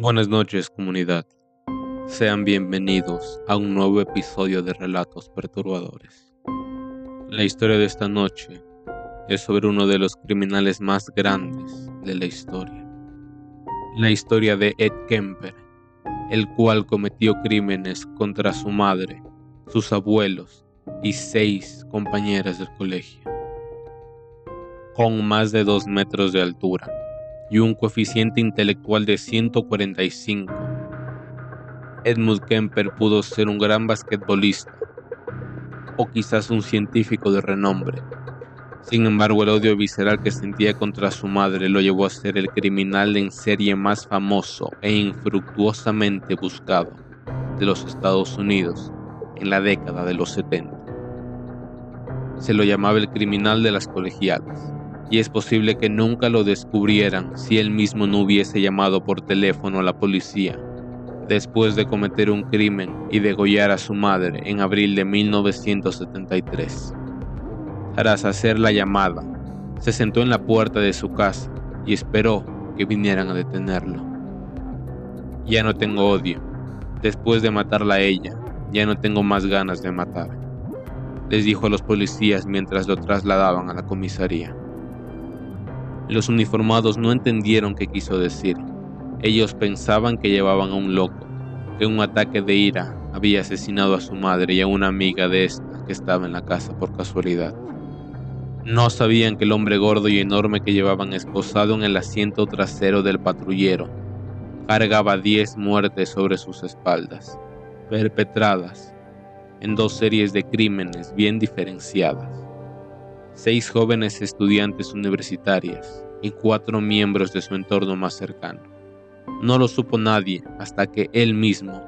Buenas noches comunidad. Sean bienvenidos a un nuevo episodio de Relatos Perturbadores. La historia de esta noche es sobre uno de los criminales más grandes de la historia. La historia de Ed Kemper, el cual cometió crímenes contra su madre, sus abuelos y seis compañeras del colegio. Con más de dos metros de altura y un coeficiente intelectual de 145, Edmund Kemper pudo ser un gran basquetbolista o quizás un científico de renombre. Sin embargo, el odio visceral que sentía contra su madre lo llevó a ser el criminal en serie más famoso e infructuosamente buscado de los Estados Unidos en la década de los 70. Se lo llamaba el criminal de las colegialas, y es posible que nunca lo descubrieran si él mismo no hubiese llamado por teléfono a la policía después de cometer un crimen y degollar a su madre en abril de 1973. Tras hacer la llamada, se sentó en la puerta de su casa y esperó que vinieran a detenerlo. Ya no tengo odio. Después de matarla a ella, ya no tengo más ganas de matar, les dijo a los policías mientras lo trasladaban a la comisaría. Los uniformados no entendieron qué quiso decir. Ellos pensaban que llevaban a un loco, que un ataque de ira había asesinado a su madre y a una amiga de esta que estaba en la casa por casualidad. No sabían que el hombre gordo y enorme que llevaban esposado en el asiento trasero del patrullero cargaba 10 muertes sobre sus espaldas, perpetradas en dos series de crímenes bien diferenciadas seis jóvenes estudiantes universitarias y cuatro miembros de su entorno más cercano. No lo supo nadie hasta que él mismo,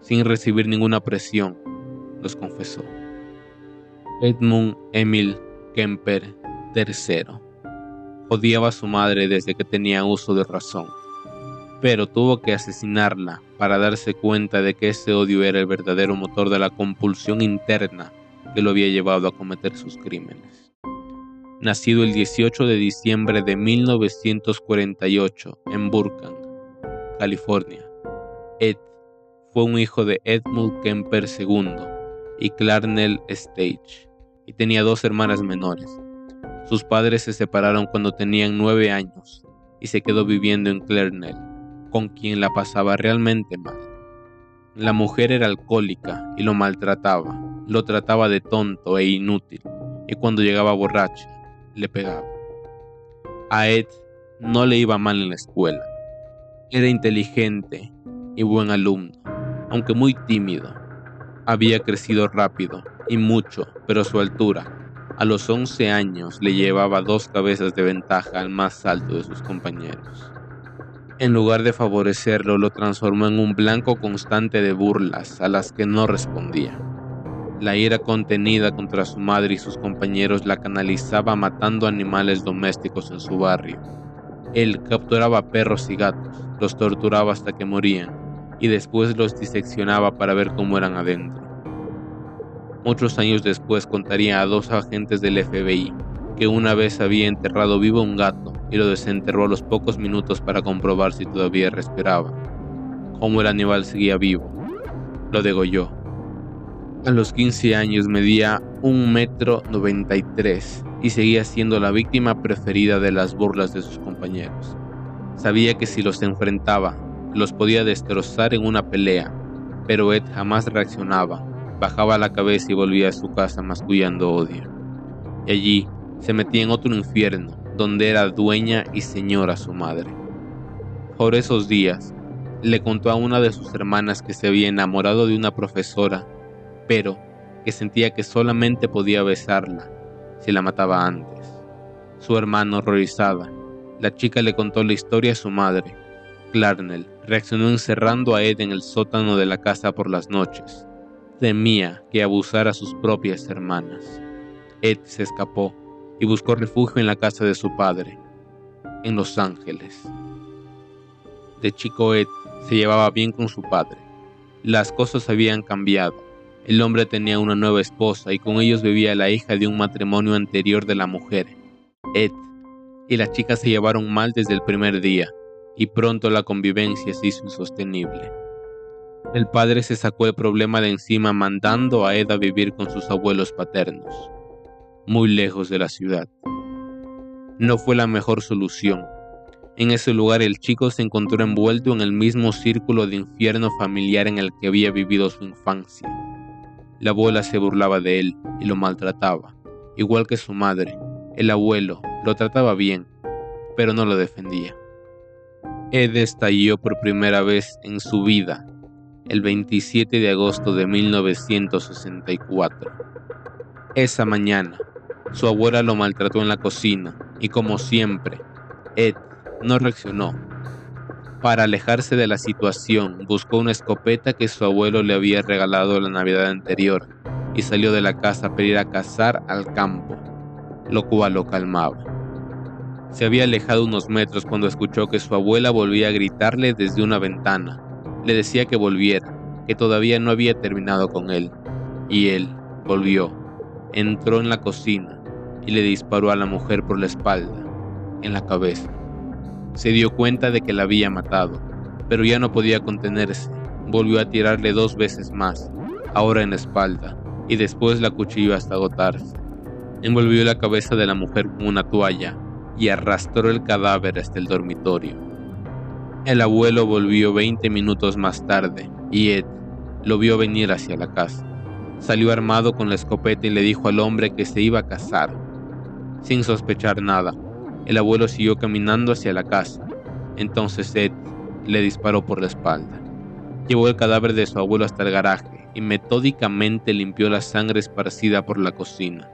sin recibir ninguna presión, los confesó. Edmund Emil Kemper III odiaba a su madre desde que tenía uso de razón, pero tuvo que asesinarla para darse cuenta de que ese odio era el verdadero motor de la compulsión interna que lo había llevado a cometer sus crímenes nacido el 18 de diciembre de 1948 en Burbank, California. Ed fue un hijo de Edmund Kemper II y Clarnell Stage, y tenía dos hermanas menores. Sus padres se separaron cuando tenían nueve años y se quedó viviendo en Clarnell, con quien la pasaba realmente mal. La mujer era alcohólica y lo maltrataba, lo trataba de tonto e inútil, y cuando llegaba borracha, le pegaba. A Ed no le iba mal en la escuela. Era inteligente y buen alumno, aunque muy tímido. Había crecido rápido y mucho, pero su altura, a los 11 años, le llevaba dos cabezas de ventaja al más alto de sus compañeros. En lugar de favorecerlo, lo transformó en un blanco constante de burlas a las que no respondía. La ira contenida contra su madre y sus compañeros la canalizaba matando animales domésticos en su barrio. Él capturaba perros y gatos, los torturaba hasta que morían y después los diseccionaba para ver cómo eran adentro. Muchos años después contaría a dos agentes del FBI que una vez había enterrado vivo un gato y lo desenterró a los pocos minutos para comprobar si todavía respiraba. Como el animal seguía vivo, lo degolló a los 15 años medía un metro 93 y seguía siendo la víctima preferida de las burlas de sus compañeros. Sabía que si los enfrentaba, los podía destrozar en una pelea, pero Ed jamás reaccionaba, bajaba la cabeza y volvía a su casa mascullando odio. Y allí se metía en otro infierno, donde era dueña y señora su madre. Por esos días, le contó a una de sus hermanas que se había enamorado de una profesora pero que sentía que solamente podía besarla si la mataba antes. Su hermano horrorizada, la chica le contó la historia a su madre. Clarnell reaccionó encerrando a Ed en el sótano de la casa por las noches. Temía que abusara a sus propias hermanas. Ed se escapó y buscó refugio en la casa de su padre, en Los Ángeles. De chico Ed se llevaba bien con su padre. Las cosas habían cambiado el hombre tenía una nueva esposa y con ellos vivía la hija de un matrimonio anterior de la mujer, Ed, y las chicas se llevaron mal desde el primer día. y pronto la convivencia se hizo insostenible. El padre se sacó el problema de encima mandando a Ed a vivir con sus abuelos paternos, muy lejos de la ciudad. No fue la mejor solución. En ese lugar el chico se encontró envuelto en el mismo círculo de infierno familiar en el que había vivido su infancia. La abuela se burlaba de él y lo maltrataba, igual que su madre. El abuelo lo trataba bien, pero no lo defendía. Ed estalló por primera vez en su vida el 27 de agosto de 1964. Esa mañana, su abuela lo maltrató en la cocina y como siempre, Ed no reaccionó. Para alejarse de la situación, buscó una escopeta que su abuelo le había regalado la Navidad anterior y salió de la casa para ir a cazar al campo, lo cual lo calmaba. Se había alejado unos metros cuando escuchó que su abuela volvía a gritarle desde una ventana. Le decía que volviera, que todavía no había terminado con él. Y él volvió, entró en la cocina y le disparó a la mujer por la espalda, en la cabeza. Se dio cuenta de que la había matado, pero ya no podía contenerse. Volvió a tirarle dos veces más, ahora en la espalda, y después la cuchilló hasta agotarse. Envolvió la cabeza de la mujer con una toalla y arrastró el cadáver hasta el dormitorio. El abuelo volvió 20 minutos más tarde y Ed lo vio venir hacia la casa. Salió armado con la escopeta y le dijo al hombre que se iba a casar. Sin sospechar nada, el abuelo siguió caminando hacia la casa. Entonces Ed le disparó por la espalda. Llevó el cadáver de su abuelo hasta el garaje y metódicamente limpió la sangre esparcida por la cocina.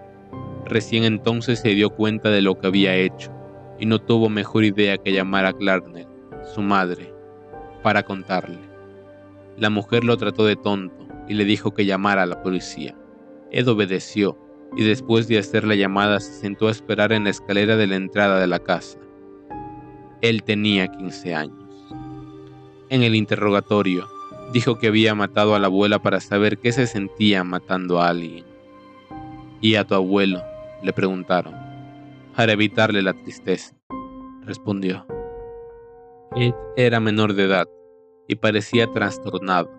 Recién entonces se dio cuenta de lo que había hecho y no tuvo mejor idea que llamar a Clarnell, su madre, para contarle. La mujer lo trató de tonto y le dijo que llamara a la policía. Ed obedeció y después de hacer la llamada se sentó a esperar en la escalera de la entrada de la casa. Él tenía 15 años. En el interrogatorio, dijo que había matado a la abuela para saber qué se sentía matando a alguien. ¿Y a tu abuelo? le preguntaron. Para evitarle la tristeza, respondió. Ed era menor de edad y parecía trastornado.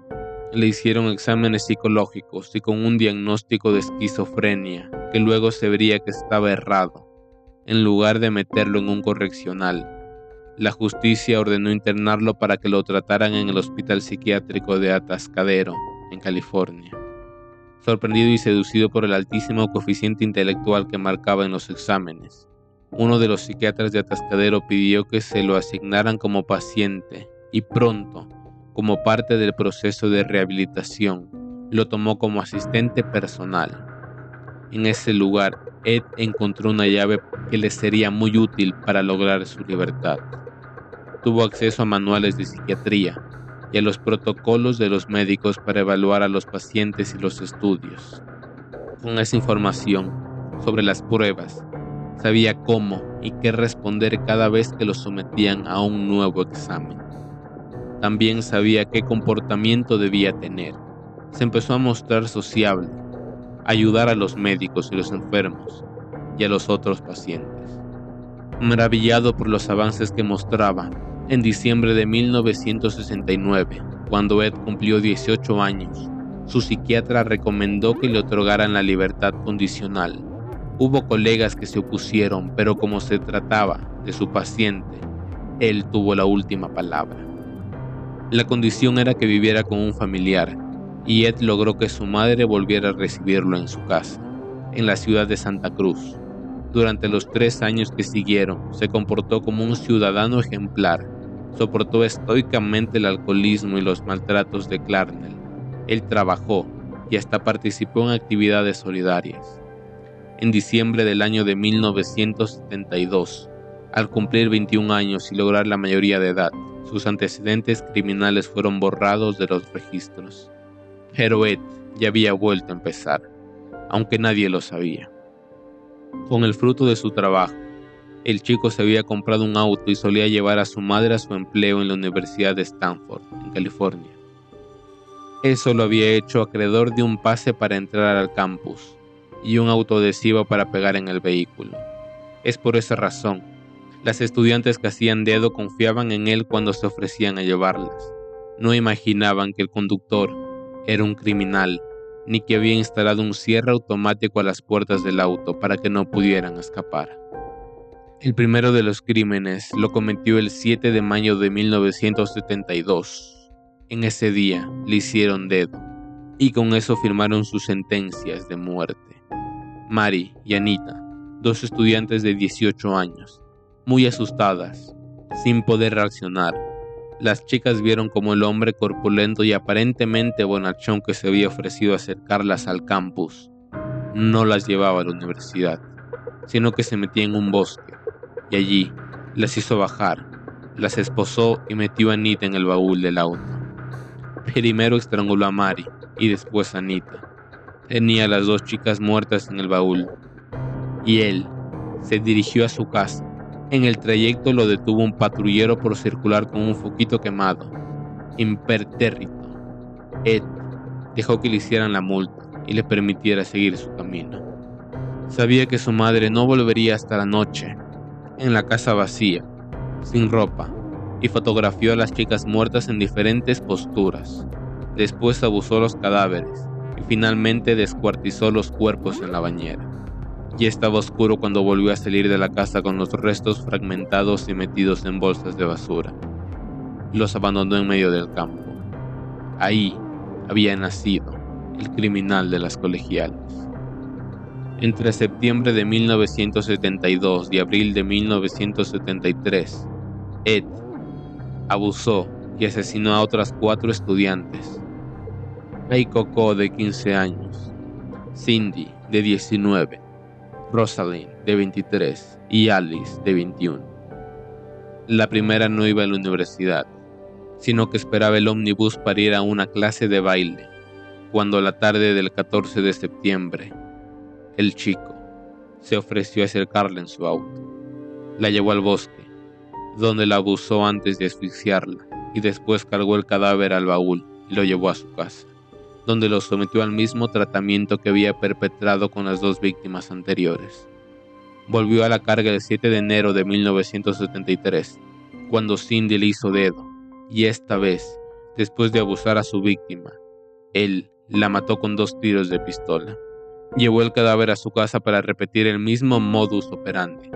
Le hicieron exámenes psicológicos y con un diagnóstico de esquizofrenia que luego se vería que estaba errado. En lugar de meterlo en un correccional, la justicia ordenó internarlo para que lo trataran en el hospital psiquiátrico de Atascadero, en California sorprendido y seducido por el altísimo coeficiente intelectual que marcaba en los exámenes. Uno de los psiquiatras de Atascadero pidió que se lo asignaran como paciente y pronto, como parte del proceso de rehabilitación, lo tomó como asistente personal. En ese lugar, Ed encontró una llave que le sería muy útil para lograr su libertad. Tuvo acceso a manuales de psiquiatría, y a los protocolos de los médicos para evaluar a los pacientes y los estudios. Con esa información sobre las pruebas, sabía cómo y qué responder cada vez que los sometían a un nuevo examen. También sabía qué comportamiento debía tener. Se empezó a mostrar sociable, ayudar a los médicos y los enfermos y a los otros pacientes. Maravillado por los avances que mostraba, en diciembre de 1969, cuando Ed cumplió 18 años, su psiquiatra recomendó que le otorgaran la libertad condicional. Hubo colegas que se opusieron, pero como se trataba de su paciente, él tuvo la última palabra. La condición era que viviera con un familiar, y Ed logró que su madre volviera a recibirlo en su casa, en la ciudad de Santa Cruz. Durante los tres años que siguieron, se comportó como un ciudadano ejemplar soportó estoicamente el alcoholismo y los maltratos de Clarnell. Él trabajó y hasta participó en actividades solidarias. En diciembre del año de 1972, al cumplir 21 años y lograr la mayoría de edad, sus antecedentes criminales fueron borrados de los registros. Pero Ed ya había vuelto a empezar, aunque nadie lo sabía. Con el fruto de su trabajo, el chico se había comprado un auto y solía llevar a su madre a su empleo en la Universidad de Stanford, en California. Eso lo había hecho acreedor de un pase para entrar al campus y un autoadhesivo para pegar en el vehículo. Es por esa razón Las estudiantes que hacían dedo confiaban en él cuando se ofrecían a llevarlas. No imaginaban que el conductor era un criminal, ni que había instalado un cierre automático a las puertas del auto para que no pudieran escapar. El primero de los crímenes lo cometió el 7 de mayo de 1972. En ese día le hicieron dedo y con eso firmaron sus sentencias de muerte. Mari y Anita, dos estudiantes de 18 años, muy asustadas, sin poder reaccionar. Las chicas vieron como el hombre corpulento y aparentemente bonachón que se había ofrecido acercarlas al campus no las llevaba a la universidad, sino que se metía en un bosque y allí las hizo bajar, las esposó y metió a Anita en el baúl del auto. Primero estranguló a Mari y después a Anita. Tenía a las dos chicas muertas en el baúl y él se dirigió a su casa en el trayecto lo detuvo un patrullero por circular con un foquito quemado. Impertérrito. Ed dejó que le hicieran la multa y le permitiera seguir su camino. Sabía que su madre no volvería hasta la noche, en la casa vacía, sin ropa, y fotografió a las chicas muertas en diferentes posturas. Después abusó los cadáveres y finalmente descuartizó los cuerpos en la bañera. Ya estaba oscuro cuando volvió a salir de la casa con los restos fragmentados y metidos en bolsas de basura. Los abandonó en medio del campo. Ahí había nacido el criminal de las colegiales. Entre septiembre de 1972 y abril de 1973, Ed abusó y asesinó a otras cuatro estudiantes. Ray Coco de 15 años, Cindy de 19, Rosalind, de 23, y Alice, de 21. La primera no iba a la universidad, sino que esperaba el ómnibus para ir a una clase de baile, cuando la tarde del 14 de septiembre, el chico se ofreció a acercarla en su auto. La llevó al bosque, donde la abusó antes de asfixiarla, y después cargó el cadáver al baúl y lo llevó a su casa donde lo sometió al mismo tratamiento que había perpetrado con las dos víctimas anteriores. Volvió a la carga el 7 de enero de 1973, cuando Cindy le hizo dedo, y esta vez, después de abusar a su víctima, él la mató con dos tiros de pistola. Llevó el cadáver a su casa para repetir el mismo modus operandi,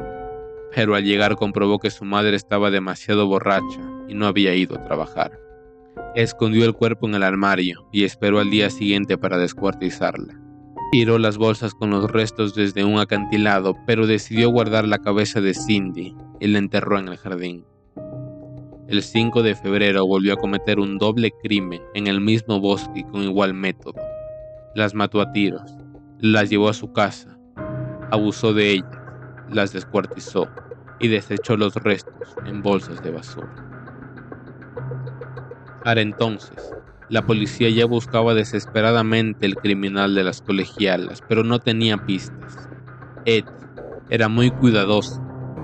pero al llegar comprobó que su madre estaba demasiado borracha y no había ido a trabajar. Escondió el cuerpo en el armario y esperó al día siguiente para descuartizarla. Tiró las bolsas con los restos desde un acantilado, pero decidió guardar la cabeza de Cindy y la enterró en el jardín. El 5 de febrero volvió a cometer un doble crimen en el mismo bosque con igual método. Las mató a tiros, las llevó a su casa, abusó de ellas, las descuartizó y desechó los restos en bolsas de basura. Para entonces, la policía ya buscaba desesperadamente el criminal de las colegialas, pero no tenía pistas. Ed era muy cuidadoso,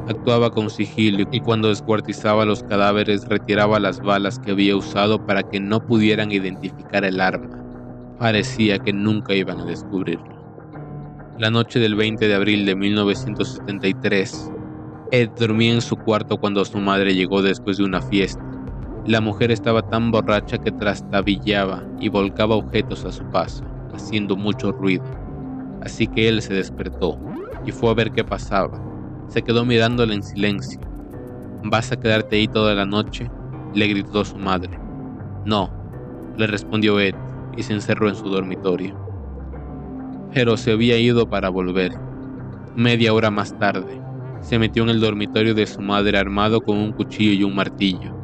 actuaba con sigilo y cuando descuartizaba los cadáveres retiraba las balas que había usado para que no pudieran identificar el arma. Parecía que nunca iban a descubrirlo. La noche del 20 de abril de 1973, Ed dormía en su cuarto cuando su madre llegó después de una fiesta. La mujer estaba tan borracha que trastabillaba y volcaba objetos a su paso, haciendo mucho ruido. Así que él se despertó y fue a ver qué pasaba. Se quedó mirándola en silencio. ¿Vas a quedarte ahí toda la noche? le gritó su madre. No, le respondió Ed y se encerró en su dormitorio. Pero se había ido para volver. Media hora más tarde, se metió en el dormitorio de su madre armado con un cuchillo y un martillo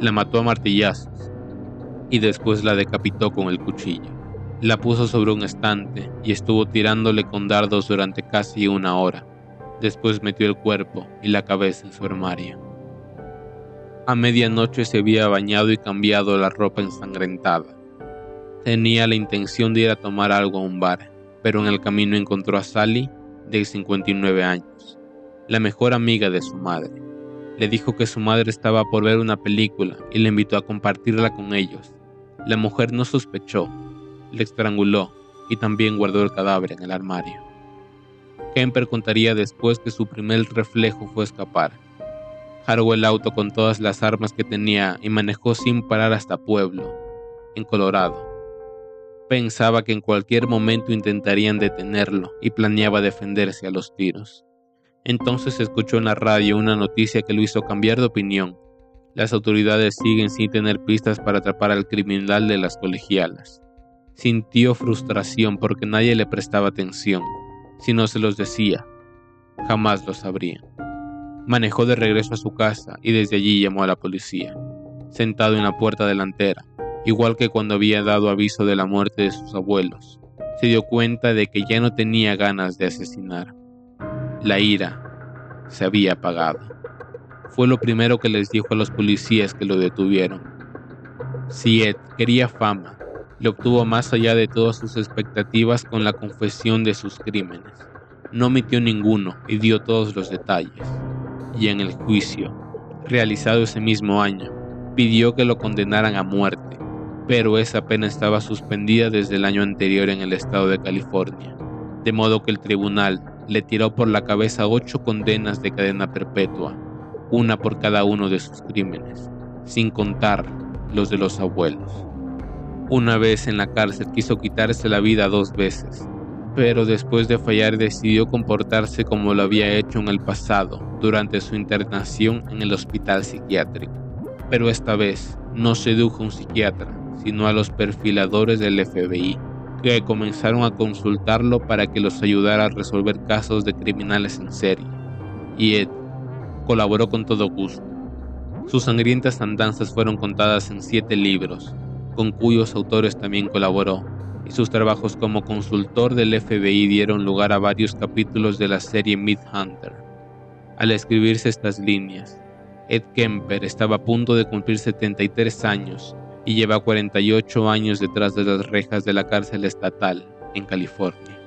la mató a martillazos y después la decapitó con el cuchillo. La puso sobre un estante y estuvo tirándole con dardos durante casi una hora. Después metió el cuerpo y la cabeza en su armario. A medianoche se había bañado y cambiado la ropa ensangrentada. Tenía la intención de ir a tomar algo a un bar, pero en el camino encontró a Sally, de 59 años, la mejor amiga de su madre. Le dijo que su madre estaba por ver una película y le invitó a compartirla con ellos. La mujer no sospechó, le estranguló y también guardó el cadáver en el armario. Kemper contaría después que su primer reflejo fue escapar. Cargó el auto con todas las armas que tenía y manejó sin parar hasta Pueblo, en Colorado. Pensaba que en cualquier momento intentarían detenerlo y planeaba defenderse a los tiros. Entonces escuchó en la radio una noticia que lo hizo cambiar de opinión. Las autoridades siguen sin tener pistas para atrapar al criminal de las colegialas. Sintió frustración porque nadie le prestaba atención. Si no se los decía, jamás lo sabrían. Manejó de regreso a su casa y desde allí llamó a la policía. Sentado en la puerta delantera, igual que cuando había dado aviso de la muerte de sus abuelos, se dio cuenta de que ya no tenía ganas de asesinar. La ira se había apagado. Fue lo primero que les dijo a los policías que lo detuvieron. Si Ed quería fama, le obtuvo más allá de todas sus expectativas con la confesión de sus crímenes. No omitió ninguno y dio todos los detalles. Y en el juicio, realizado ese mismo año, pidió que lo condenaran a muerte, pero esa pena estaba suspendida desde el año anterior en el estado de California, de modo que el tribunal le tiró por la cabeza ocho condenas de cadena perpetua, una por cada uno de sus crímenes, sin contar los de los abuelos. Una vez en la cárcel quiso quitarse la vida dos veces, pero después de fallar decidió comportarse como lo había hecho en el pasado durante su internación en el hospital psiquiátrico. Pero esta vez no sedujo a un psiquiatra, sino a los perfiladores del FBI, que comenzaron a consultarlo para que los ayudara a resolver casos de criminales en serie. Y Ed colaboró con todo gusto. Sus sangrientas andanzas fueron contadas en siete libros, con cuyos autores también colaboró, y sus trabajos como consultor del FBI dieron lugar a varios capítulos de la serie Hunter. Al escribirse estas líneas, Ed Kemper estaba a punto de cumplir 73 años y lleva 48 años detrás de las rejas de la cárcel estatal en California.